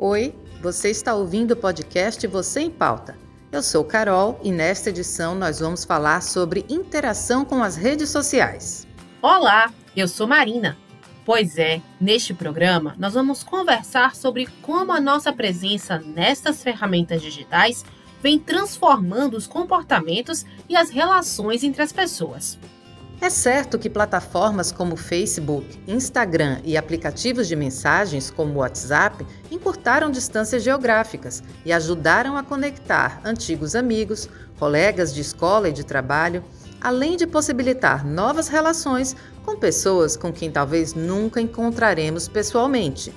Oi, você está ouvindo o podcast Você em Pauta. Eu sou Carol e nesta edição nós vamos falar sobre interação com as redes sociais. Olá, eu sou Marina. Pois é, neste programa nós vamos conversar sobre como a nossa presença nestas ferramentas digitais vem transformando os comportamentos e as relações entre as pessoas. É certo que plataformas como Facebook, Instagram e aplicativos de mensagens como WhatsApp encurtaram distâncias geográficas e ajudaram a conectar antigos amigos, colegas de escola e de trabalho, além de possibilitar novas relações com pessoas com quem talvez nunca encontraremos pessoalmente.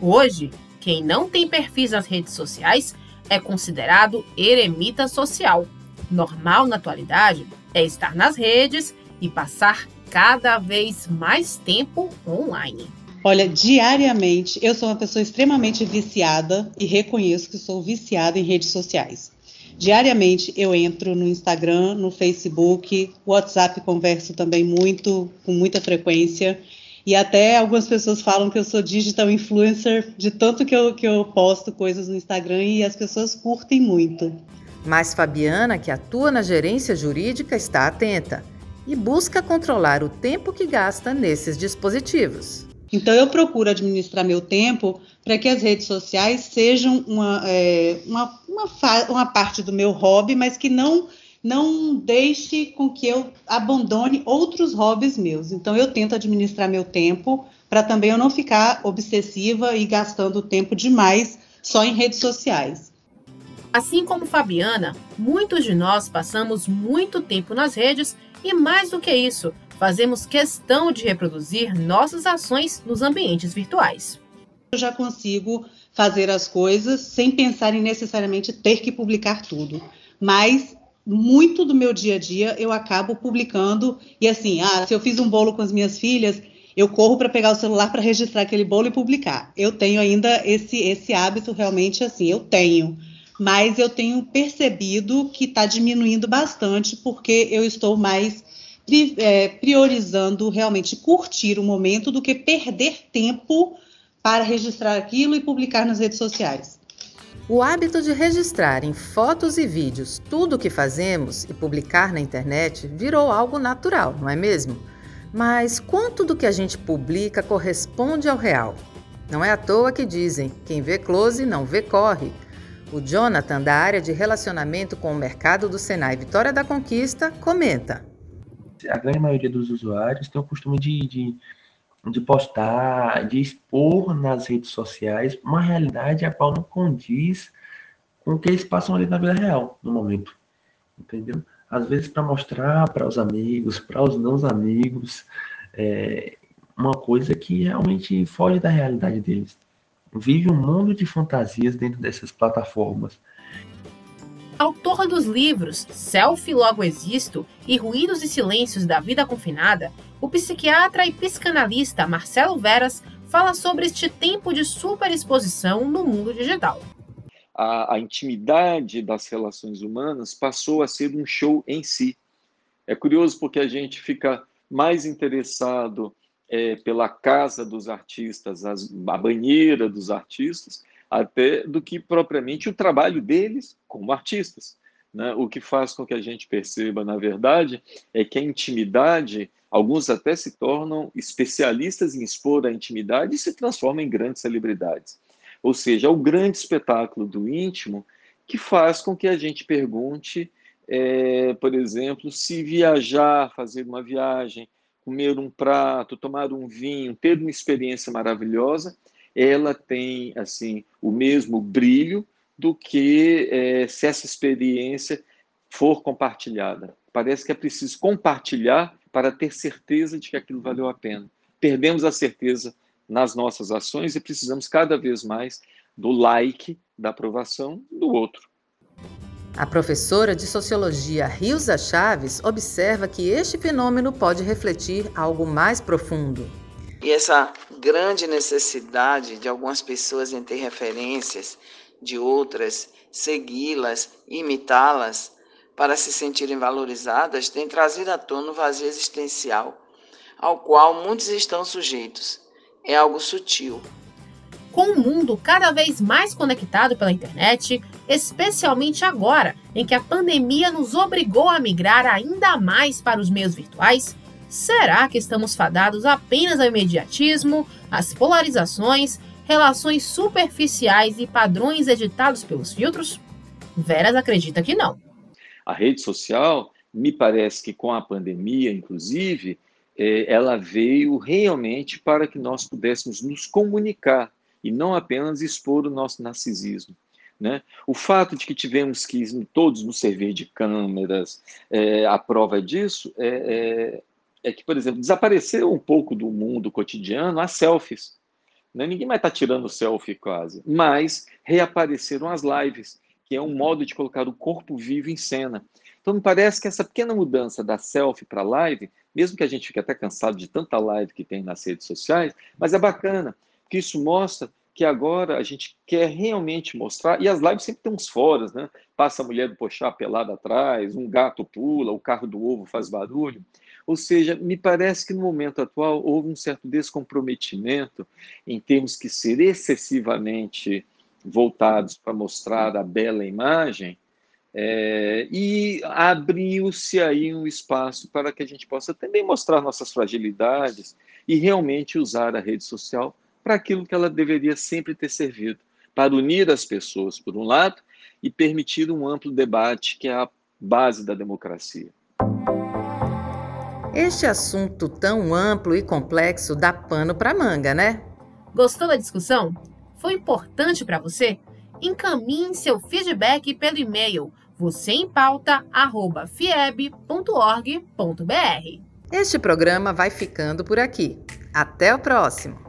Hoje, quem não tem perfis nas redes sociais é considerado eremita social. Normal na atualidade é estar nas redes e passar cada vez mais tempo online. Olha, diariamente eu sou uma pessoa extremamente viciada e reconheço que sou viciada em redes sociais. Diariamente eu entro no Instagram, no Facebook, WhatsApp converso também muito, com muita frequência. E até algumas pessoas falam que eu sou digital influencer, de tanto que eu, que eu posto coisas no Instagram e as pessoas curtem muito. Mas Fabiana, que atua na gerência jurídica, está atenta e busca controlar o tempo que gasta nesses dispositivos. Então, eu procuro administrar meu tempo para que as redes sociais sejam uma, é, uma, uma, uma, parte do meu hobby, mas que não, não deixe com que eu abandone outros hobbies meus. Então, eu tento administrar meu tempo para também eu não ficar obsessiva e gastando tempo demais só em redes sociais. Assim como Fabiana, muitos de nós passamos muito tempo nas redes e mais do que isso, fazemos questão de reproduzir nossas ações nos ambientes virtuais. Eu já consigo fazer as coisas sem pensar em necessariamente ter que publicar tudo, mas muito do meu dia a dia eu acabo publicando e assim, ah, se eu fiz um bolo com as minhas filhas, eu corro para pegar o celular para registrar aquele bolo e publicar. Eu tenho ainda esse esse hábito realmente assim, eu tenho mas eu tenho percebido que está diminuindo bastante porque eu estou mais é, priorizando realmente curtir o momento do que perder tempo para registrar aquilo e publicar nas redes sociais. O hábito de registrar em fotos e vídeos tudo o que fazemos e publicar na internet virou algo natural, não é mesmo? Mas quanto do que a gente publica corresponde ao real? Não é à toa que dizem: quem vê close não vê corre. O Jonathan, da área de relacionamento com o mercado do Senai Vitória da Conquista, comenta. A grande maioria dos usuários tem o costume de, de, de postar, de expor nas redes sociais uma realidade a qual não condiz com o que eles passam ali na vida real, no momento. Entendeu? Às vezes para mostrar para os amigos, para os não amigos, é, uma coisa que realmente foge da realidade deles vive um mundo de fantasias dentro dessas plataformas. Autor dos livros Selfie Logo Existo e Ruídos e Silêncios da Vida Confinada, o psiquiatra e psicanalista Marcelo Veras fala sobre este tempo de superexposição no mundo digital. A, a, intimidade das relações humanas passou a ser um show em si. É curioso porque a gente fica mais interessado é, pela casa dos artistas, as, a banheira dos artistas, até do que propriamente o trabalho deles como artistas. Né? O que faz com que a gente perceba, na verdade, é que a intimidade, alguns até se tornam especialistas em expor a intimidade e se transformam em grandes celebridades. Ou seja, é o grande espetáculo do íntimo que faz com que a gente pergunte, é, por exemplo, se viajar, fazer uma viagem, comer um prato, tomar um vinho, ter uma experiência maravilhosa, ela tem assim o mesmo brilho do que é, se essa experiência for compartilhada. Parece que é preciso compartilhar para ter certeza de que aquilo valeu a pena. Perdemos a certeza nas nossas ações e precisamos cada vez mais do like, da aprovação do outro. A professora de sociologia Rilza Chaves observa que este fenômeno pode refletir algo mais profundo. E essa grande necessidade de algumas pessoas em ter referências de outras, segui-las, imitá-las, para se sentirem valorizadas, tem trazido à tona o vazio existencial, ao qual muitos estão sujeitos. É algo sutil, Com o mundo cada vez mais conectado pela internet, especialmente agora em que a pandemia nos obrigou a migrar ainda mais para os meios virtuais, será que estamos fadados apenas ao imediatismo, às polarizações, relações superficiais e padrões editados pelos filtros? Veras acredita que não. A rede social, me parece que com a pandemia, inclusive, é, ela veio realmente para que nós pudéssemos nos comunicar e não apenas expor o nosso narcisismo. Né? O fato de que tivemos que todos nos servir de câmeras, é, a prova disso é, é, é, que, por exemplo, desapareceu um pouco do mundo cotidiano as selfies. Né? Ninguém mais está tirando selfie quase, mas reapareceram as lives, que é um modo de colocar o corpo vivo em cena. Então, me parece que essa pequena mudança da selfie para live mesmo que a gente fique até cansado de tanta live que tem nas redes sociais, mas é bacana, porque isso mostra que agora a gente quer realmente mostrar, e as lives sempre tem uns foras, né? Passa a mulher do pochá pelada atrás, um gato pula, o carro do ovo faz barulho. Ou seja, me parece que no momento atual houve um certo descomprometimento em termos que ser excessivamente voltados para mostrar a bela imagem, é, e abriu-se aí um espaço para que a gente possa também mostrar nossas fragilidades e realmente usar a rede social para aquilo que ela deveria sempre ter servido para unir as pessoas, por um lado, e permitir um amplo debate, que é a base da democracia. Este assunto tão amplo e complexo dá pano para manga, né? Gostou da discussão? Foi importante para você? Encaminhe seu feedback pelo e-mail vocêempauta@fieb.org.br. Este programa vai ficando por aqui. Até o próximo.